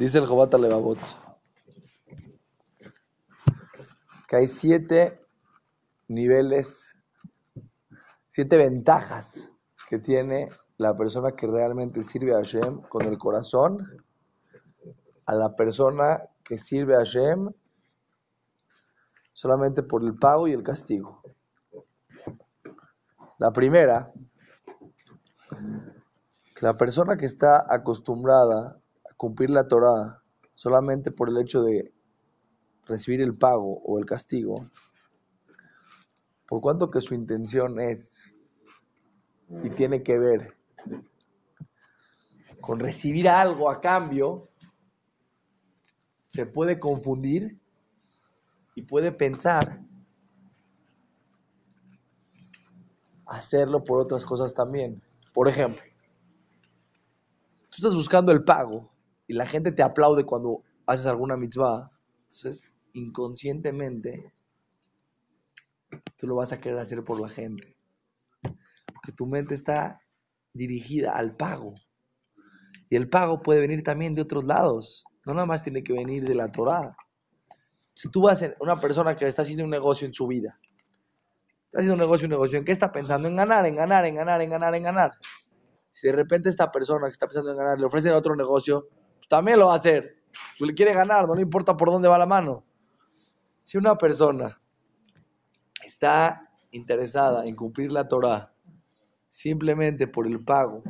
Dice el Jobata Levavot que hay siete niveles, siete ventajas que tiene la persona que realmente sirve a Hashem con el corazón a la persona que sirve a Hashem solamente por el pago y el castigo. La primera, la persona que está acostumbrada cumplir la Torah solamente por el hecho de recibir el pago o el castigo, por cuanto que su intención es y tiene que ver con recibir algo a cambio, se puede confundir y puede pensar hacerlo por otras cosas también. Por ejemplo, tú estás buscando el pago y la gente te aplaude cuando haces alguna mitzvah, entonces inconscientemente tú lo vas a querer hacer por la gente. Porque tu mente está dirigida al pago. Y el pago puede venir también de otros lados. No nada más tiene que venir de la Torah. Si tú vas a una persona que está haciendo un negocio en su vida, está haciendo un negocio, un negocio, ¿en qué está pensando? En ganar, en ganar, en ganar, en ganar, en ganar. Si de repente esta persona que está pensando en ganar le ofrecen otro negocio, también lo va a hacer. Le quiere ganar, no le importa por dónde va la mano. Si una persona está interesada en cumplir la Torah simplemente por el pago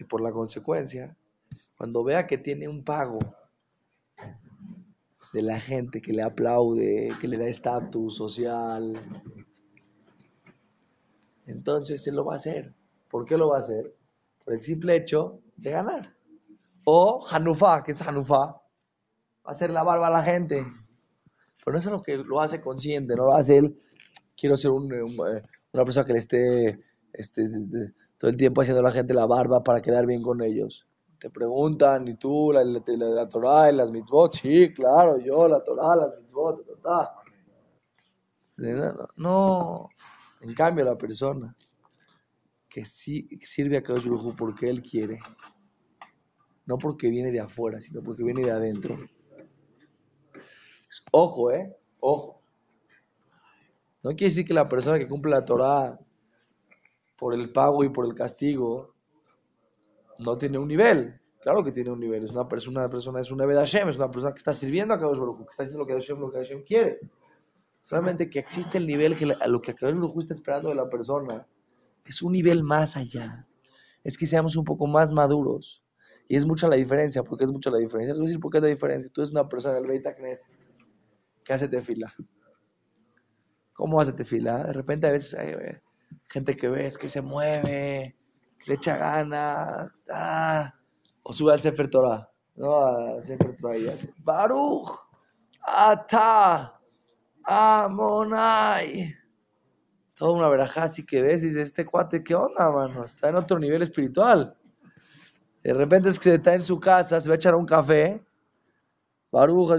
y por la consecuencia, cuando vea que tiene un pago de la gente que le aplaude, que le da estatus social, entonces él lo va a hacer. ¿Por qué lo va a hacer? Por el simple hecho de ganar. O Hanufa, que es Hanufa, hacer la barba a la gente. Pero no es lo que lo hace consciente, no lo hace él. Quiero ser eh, una persona que le esté este, todo el tiempo haciendo a la gente la barba para quedar bien con ellos. Te preguntan, ¿y tú la, la, Torah y las mitzvot? Sí, claro, yo, la Torah, las mitzvot, No, no, en cambio la persona que sí sirve a Kadosh porque él quiere, no porque viene de afuera, sino porque viene de adentro. Ojo, eh, ojo. No quiere decir que la persona que cumple la Torah por el pago y por el castigo no tiene un nivel. Claro que tiene un nivel. Es una persona, una persona es una Hashem, es una persona que está sirviendo a Kadosh Baruj que está haciendo lo que Hashem, lo que Hashem quiere. Solamente que existe el nivel que lo que Kadosh Baruj está esperando de la persona es un nivel más allá. Es que seamos un poco más maduros. Y es mucha la diferencia, porque es mucha la diferencia. decir por qué es la diferencia. Tú eres una persona del Beit Knesset que hace tefila. ¿Cómo hace tefila? De repente a veces hay gente que ves que se mueve, le echa ganas, ah, o sube al Sefer Torah, ¿no? Al Sefer Torah Baruch, Ata, Amonai. Toda una verajá así que ves y dices, este cuate, ¿qué onda, mano? Está en otro nivel espiritual. De repente es que está en su casa, se va a echar un café. Baruch,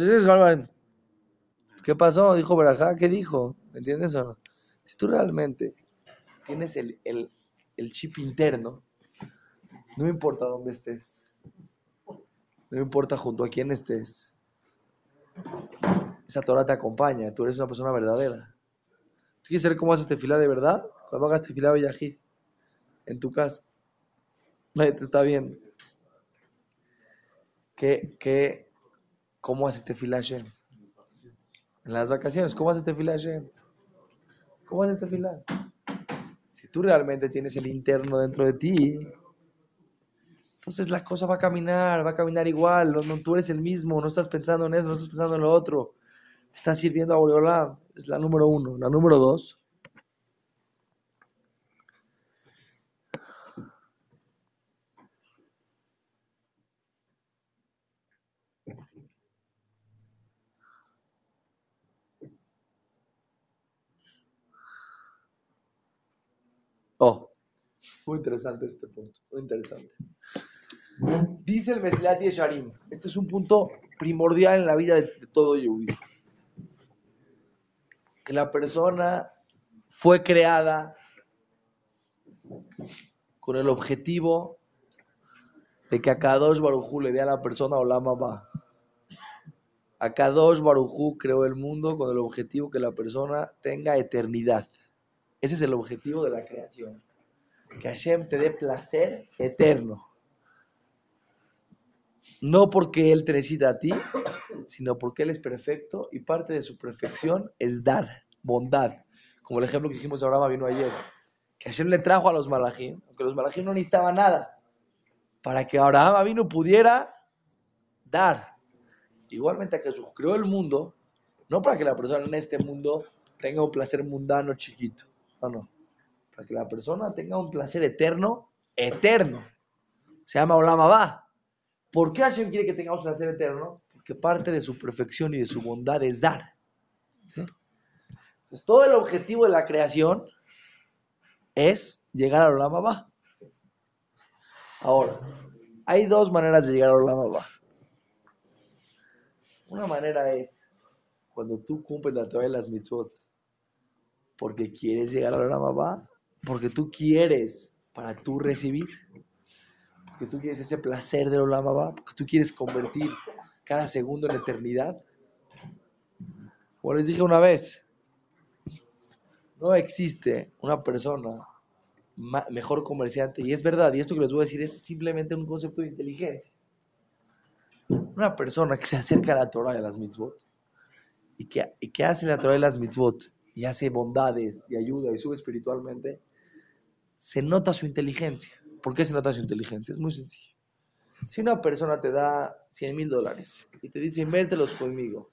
¿qué pasó? Dijo verajá, ¿qué dijo? ¿Me entiendes o no? Si tú realmente tienes el, el, el chip interno, no importa dónde estés. No importa junto a quién estés. Esa Torah te acompaña. Tú eres una persona verdadera. ¿Tú quieres saber cómo haces fila de verdad? Cuando hagas tefila Bellajid en tu casa. Nadie te está viendo. ¿Qué, qué, ¿Cómo haces tefila Hashem? En las vacaciones. ¿Cómo haces tefila Hashem? ¿Cómo haces tefila? Si tú realmente tienes el interno dentro de ti, entonces la cosa va a caminar, va a caminar igual, no, tú eres el mismo, no estás pensando en eso, no estás pensando en lo otro. Te estás sirviendo a Boreolam, es la número uno. La número dos, muy interesante este punto, muy interesante. Dice el Mesilat Yesharim, este es un punto primordial en la vida de, todo Yehudi. Que la persona fue creada con el objetivo de que a Kadosh Barujú le dé a la persona Olama va. A Kadosh Barujú creó el mundo con el objetivo que la persona tenga eternidad. Ese es el objetivo de la creación. Que Hashem te dé placer eterno. No porque Él te necesita a ti, sino porque Él es perfecto y parte de su perfección es dar bondad. Como el ejemplo que hicimos ahora vino ayer. Que Hashem le trajo a los malajim, aunque los malajim no necesitaban nada, para que Abraham vino pudiera dar. Igualmente a Jesús creó el mundo, no para que la persona en este mundo tenga un placer mundano chiquito, no, no, para que la persona tenga un placer eterno, eterno. Se llama Olama. ¿Por qué Hashem quiere que tengamos placer eterno? Porque parte de su perfección y de su bondad es dar. Pues todo el objetivo de la creación es llegar a Olama. Ahora, hay dos maneras de llegar a Olama. Una manera es cuando tú cumples la Torah de las mitzvot porque quieres llegar a Olama Va, porque tú quieres para tú recibir porque tú quieres ese placer de Olama Va, porque tú quieres convertir cada segundo en eternidad. Como les dije una vez, no existe una persona mejor comerciante, y es verdad, y esto que les voy a decir es simplemente un concepto de inteligencia. Una persona que se acerca a la Torah a las mitzvot, y que, y que hace la Torah y las mitzvot, y hace bondades, y ayuda, y sube espiritualmente, se nota su inteligencia. ¿Por qué se nota su inteligencia? Es muy sencillo. Si una persona te da 100 mil dólares y te dice, inviértelos conmigo,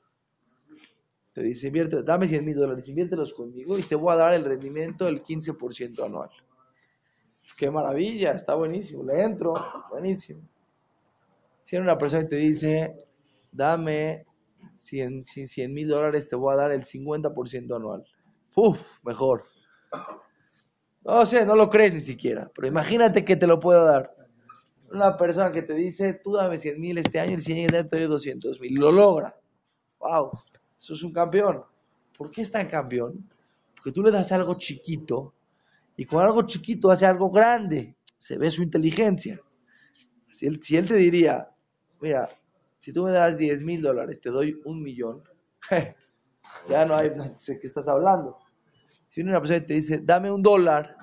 te dice, invierte, dame 100 mil dólares, inviértelos conmigo y te voy a dar el rendimiento del 15% anual. Qué maravilla, está buenísimo, le entro, buenísimo. Si una persona te dice, dame 100 mil dólares, te voy a dar el 50% anual. Uf, mejor. No sé, no lo crees ni siquiera, pero imagínate que te lo puedo dar. Una persona que te dice, tú dame 100 mil este año y el siguiente año te doy 200 mil. Lo logra. ¡Wow! Eso es un campeón. ¿Por qué es tan campeón? Porque tú le das algo chiquito y con algo chiquito hace algo grande. Se ve su inteligencia. Si él, si él te diría, mira, si tú me das 10 mil dólares, te doy un millón, ya no hay, sé qué estás hablando. Si una persona te dice, dame un dólar,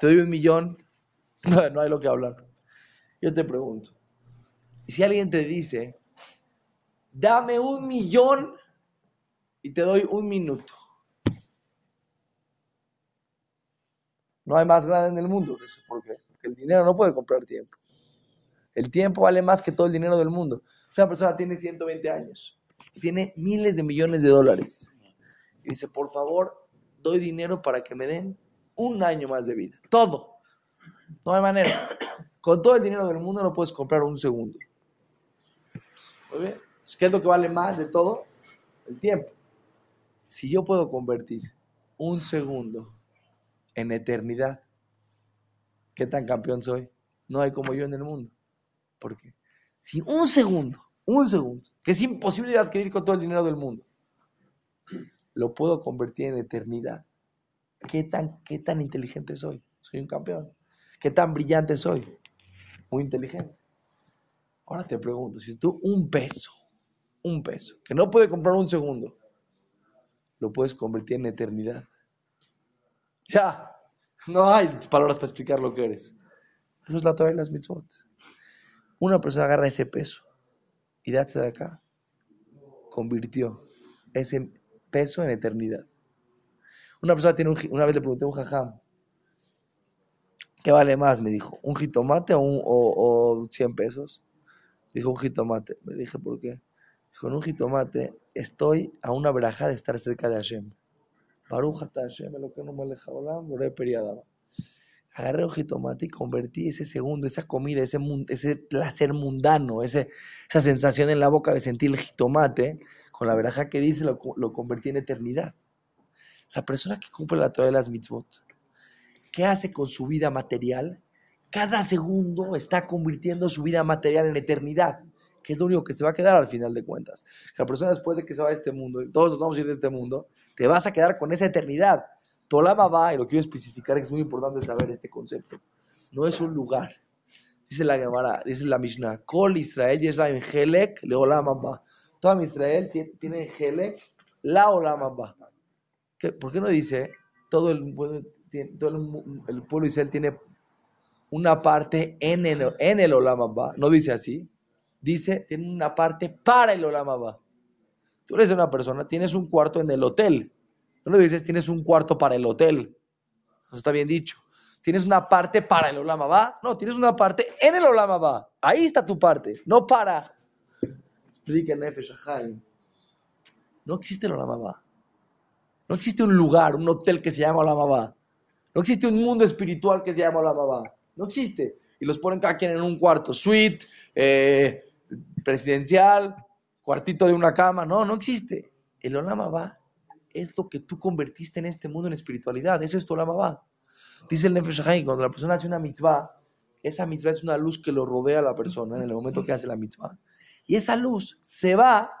te doy un millón, no, hay lo que hablar. Yo te pregunto, y si alguien te dice, dame un millón y te doy un minuto. No hay más grande en el mundo eso. ¿Por qué? Porque el dinero no puede comprar tiempo. El tiempo vale más que todo el dinero del mundo. Una persona tiene 120 años y tiene miles de millones de dólares. Dice, por favor, doy dinero para que me den un año más de vida. Todo. No hay manera. Con todo el dinero del mundo no puedes comprar un segundo. Muy bien. ¿Qué es lo que vale más de todo? El tiempo. Si yo puedo convertir un segundo en eternidad, ¿qué tan campeón soy? No hay como yo en el mundo. ¿Por qué? Si un segundo, un segundo, que es imposible de adquirir con todo el dinero del mundo, lo puedo convertir en eternidad. ¿Qué tan, qué tan inteligente soy? Soy un campeón. ¿Qué tan brillante soy? Muy inteligente. Ahora te pregunto, si tú un peso, un peso, que no puede comprar un segundo, lo puedes convertir en eternidad. Ya, no hay palabras para explicar lo que eres. Eso es la Torah las mitzvot. Una persona agarra ese peso y date de acá, convirtió ese peso en eternidad. Una persona tiene un, una vez le pregunté a un jajam, ¿qué vale más? Me dijo, ¿un jitomate o, un, o, 100 pesos? Dijo, un jitomate. Me dije, ¿por qué? En un jitomate estoy a una braja de estar cerca de Hashem. Barujata Hashem, lo que no me. Agarré un jitomate y convertí ese segundo, esa comida, ese, ese placer mundano, ese, esa sensación en la boca de sentir el jitomate, con la veraja que dice, lo, lo convertí en eternidad. La persona que cumple la Torah de las mitzvot, ¿qué hace con su vida material? Cada segundo está convirtiendo su vida material en eternidad, que es lo único que se va a quedar al final de cuentas. La persona después de que se va de este mundo, y todos nos vamos a ir de este mundo, te vas a quedar con esa eternidad. Tolama va, y lo quiero especificar, que es muy importante saber este concepto. No es un lugar, Dice la Gemara, dice la Mishnah, Kol Israel Yesrael Helek Leolam Abba. Israel tiene Helek la Olam Abba. ¿Por qué no dice todo el, todo el, pueblo Israel tiene una parte en el, en el Olam Abba? No dice así. Dice, tiene una parte para el Olam Abba. Tú eres una persona, tienes un cuarto en el hotel. No le dices, tienes un cuarto para el hotel. Eso está bien dicho. ¿Tienes una parte para el Olama va? No, tienes una parte en el Olama va. Ahí está tu parte, no para. No existe el Olama va. No existe un lugar, un hotel que se llama Olama va. No existe un mundo espiritual que se llama Olama va. No existe. Y los ponen cada quien en un cuarto, suite, eh, presidencial, cuartito de una cama. No, no existe. El Olama va es lo que tú convertiste en este mundo en espiritualidad. Eso es tu Olama va. Dice el Nefesh cuando la persona hace una mitzvah, esa mitzvah es una luz que lo rodea a la persona en el momento que hace la mitzvah. Y esa luz se va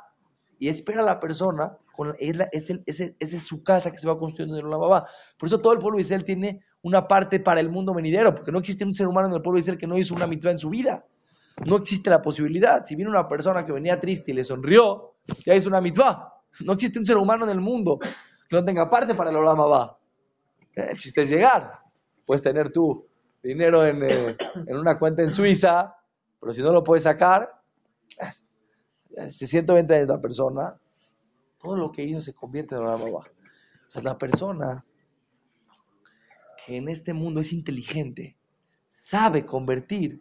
y espera a la persona, con, es, es, su casa que se va construyendo en la babá. Por eso todo el pueblo de Israel tiene una parte para el mundo venidero, porque no existe un ser humano en el pueblo de Israel que no hizo una mitzvah en su vida. No existe la posibilidad. Si viene una persona que venía triste y le sonrió, ya hizo una mitzvah. No existe un ser humano en el mundo que no tenga parte para el Olama El chiste es llegar puedes tener tú dinero eh, en, una cuenta en Suiza, pero si no lo puedes sacar, se 120 de esta persona, todo lo que hizo se convierte en una baba. O sea, la persona que en este mundo es inteligente, sabe convertir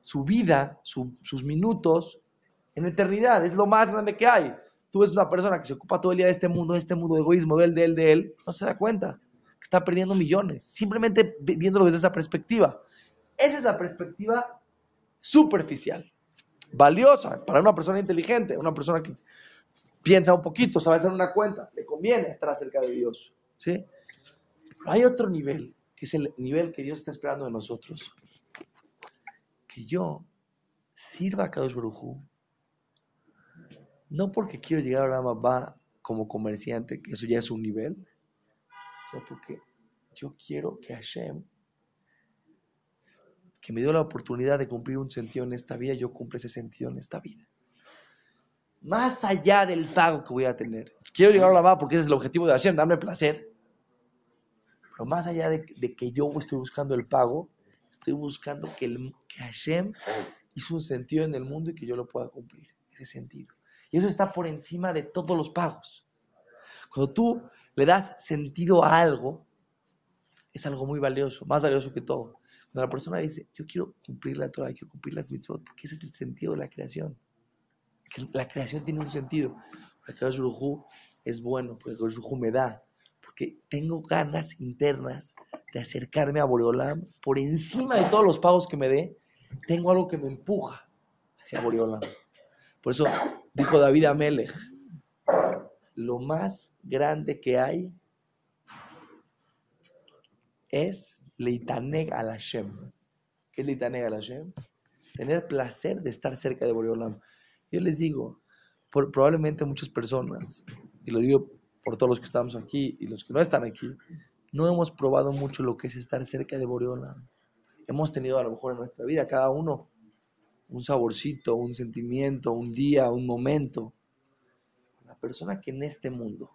su vida, sus minutos, en eternidad. Es lo más grande que hay. Tú ves una persona que se ocupa todo el día de este mundo, de este mundo de egoísmo, de él, de él, de él, no se da cuenta está perdiendo millones, simplemente viéndolo desde esa perspectiva. Esa es la perspectiva superficial, valiosa para una persona inteligente, una persona que piensa un poquito, sabe hacer una cuenta, le conviene estar cerca de Dios. ¿sí? hay otro nivel, que es el nivel que Dios está esperando de nosotros. Que yo sirva a Kadosh Baruj no porque quiero llegar a Mamá como comerciante, que eso ya es un nivel, porque yo quiero que Hashem, que me dio la oportunidad de cumplir un sentido en esta vida, yo cumpla ese sentido en esta vida. Más allá del pago que voy a tener. Quiero llegar a la va porque ese es el objetivo de Hashem, darme placer. Pero más allá de, que yo estoy buscando el pago, estoy buscando que, el, que Hashem hizo un sentido en el mundo y que yo lo pueda cumplir. Ese sentido. Y eso está por encima de todos los pagos. Cuando tú le das sentido a algo, es algo muy valioso, más valioso que todo. Cuando la persona dice, yo quiero cumplir la Torah, quiero cumplir las mitzvot, porque ese es el sentido de la creación. la creación tiene un sentido. Porque Kadosh es bueno, porque Kadosh me da, porque tengo ganas internas de acercarme a Boreolam por encima de todos los pagos que me dé, tengo algo que me empuja hacia Boreolam. Por eso dijo David Amelech, lo más grande que hay es Leitaneg al Hashem. ¿Qué es Leitaneg al Hashem? Tener placer de estar cerca de Boreolam. Yo les digo, probablemente muchas personas, y lo digo por todos los que estamos aquí y los que no están aquí, no hemos probado mucho lo que es estar cerca de Boreolam. Hemos tenido a lo mejor en nuestra vida, cada uno, un saborcito, un sentimiento, un día, un momento, persona que en este mundo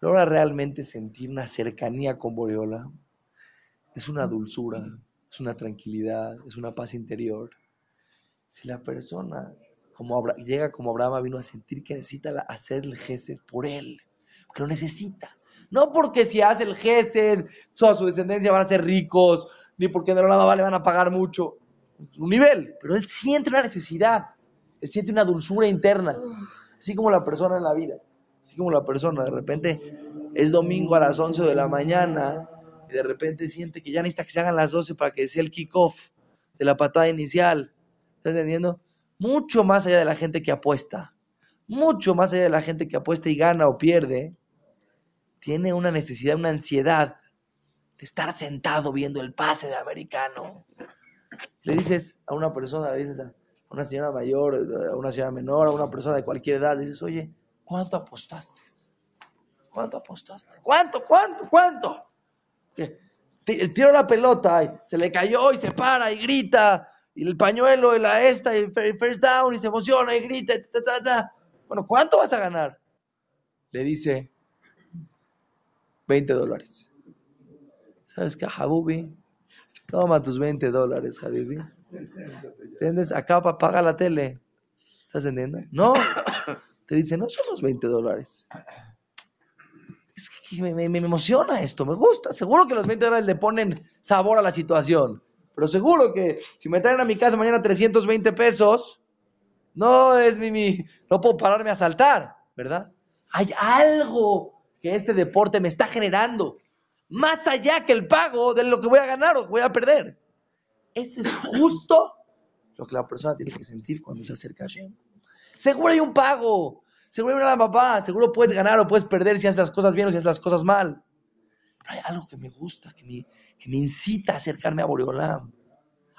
logra realmente sentir una cercanía con Boreola, es una dulzura, es una tranquilidad, es una paz interior. Si la persona como llega como Abraham vino a sentir que necesita hacer el gesed por él, que lo necesita. No porque si hace el gesed, toda su descendencia van a ser ricos, ni porque en el le van a pagar mucho. Un nivel, pero él siente una necesidad, él siente una dulzura interna. Así como la persona en la vida. Así como la persona, de repente es domingo a las 11 de la mañana y de repente siente que ya necesita que se hagan las 12 para que sea el kickoff de la patada inicial. ¿Estás entendiendo? Mucho más allá de la gente que apuesta, mucho más allá de la gente que apuesta y gana o pierde, tiene una necesidad, una ansiedad de estar sentado viendo el pase de americano. Le dices a una persona, le dices a, una señora mayor, a una señora menor, a una persona de cualquier edad, dices, oye, ¿cuánto apostaste? ¿Cuánto apostaste? ¿Cuánto, cuánto, cuánto? Tiró la pelota, y se le cayó y se para y grita, y el pañuelo y la esta, y first down, y se emociona y grita, Bueno, ¿cuánto vas a ganar? Le dice 20 dólares. ¿Sabes qué, Habubi? Toma tus 20 dólares, Habibi. ¿Entiendes? Acá paga la tele. ¿Estás entendiendo? No. Te dice, no son los 20 dólares. Es que me, emociona esto, me gusta. Seguro que los 20 dólares le ponen sabor a la situación. Pero seguro que si me traen a mi casa mañana 320 pesos, no es mi, mi, no puedo pararme a saltar, ¿verdad? Hay algo que este deporte me está generando, más allá que el pago de lo que voy a ganar o voy a perder. Eso es justo lo que la persona tiene que sentir cuando se acerca a Hashem. Seguro hay un pago, seguro papá, seguro puedes ganar o puedes perder si haces las cosas bien o si haces las cosas mal. Pero hay algo que me gusta, que me, que me incita a acercarme a Boreolam.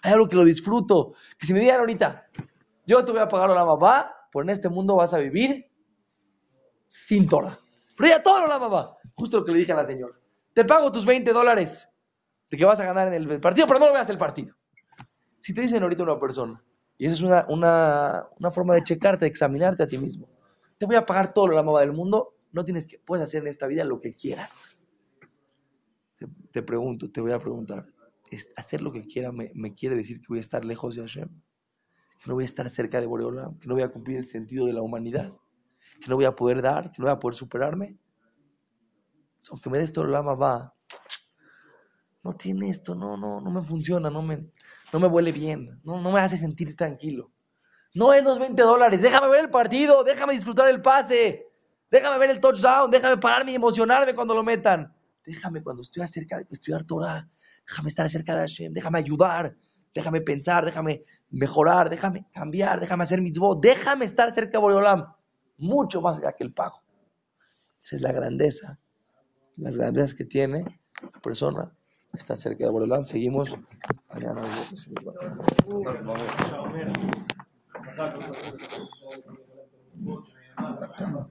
Hay algo que lo disfruto. Que si me digan ahorita, yo te voy a pagar la papá, por en este mundo vas a vivir sin Torah. Pero ya todo la mamá. Justo lo que le dije a la señora. Te pago tus 20 dólares de que vas a ganar en el partido, pero no lo veas el partido. Si te dicen ahorita una persona, y esa es una, una, una, forma de checarte, de examinarte a ti mismo. Voy a pagar todo lo la mamá del mundo, no tienes que, puedes hacer en esta vida lo que quieras. Te, pregunto, te voy a preguntar, ¿hacer lo que quiera me, quiere decir que voy a estar lejos de Hashem? ¿Que no voy a estar cerca de Boreolam? ¿Que no voy a cumplir el sentido de la humanidad? ¿Que no voy a poder dar? ¿Que no voy a poder superarme? Aunque me des todo la mamá, no tiene esto, no, no, no me funciona, no me, no me huele bien, no, no me hace sentir tranquilo. No es los 20 dólares, déjame ver el partido, déjame disfrutar el pase, déjame ver el touchdown, déjame pararme y emocionarme cuando lo metan. Déjame cuando estoy acerca de estudiar Torah, déjame estar cerca de Hashem, déjame ayudar, déjame pensar, déjame mejorar, déjame cambiar, déjame hacer mitzvot, déjame estar cerca de Boreolam, mucho más allá que el pago. Esa es la grandeza, las grandezas que tiene la persona que está cerca de Boreolam. Seguimos どうしたらいいのか。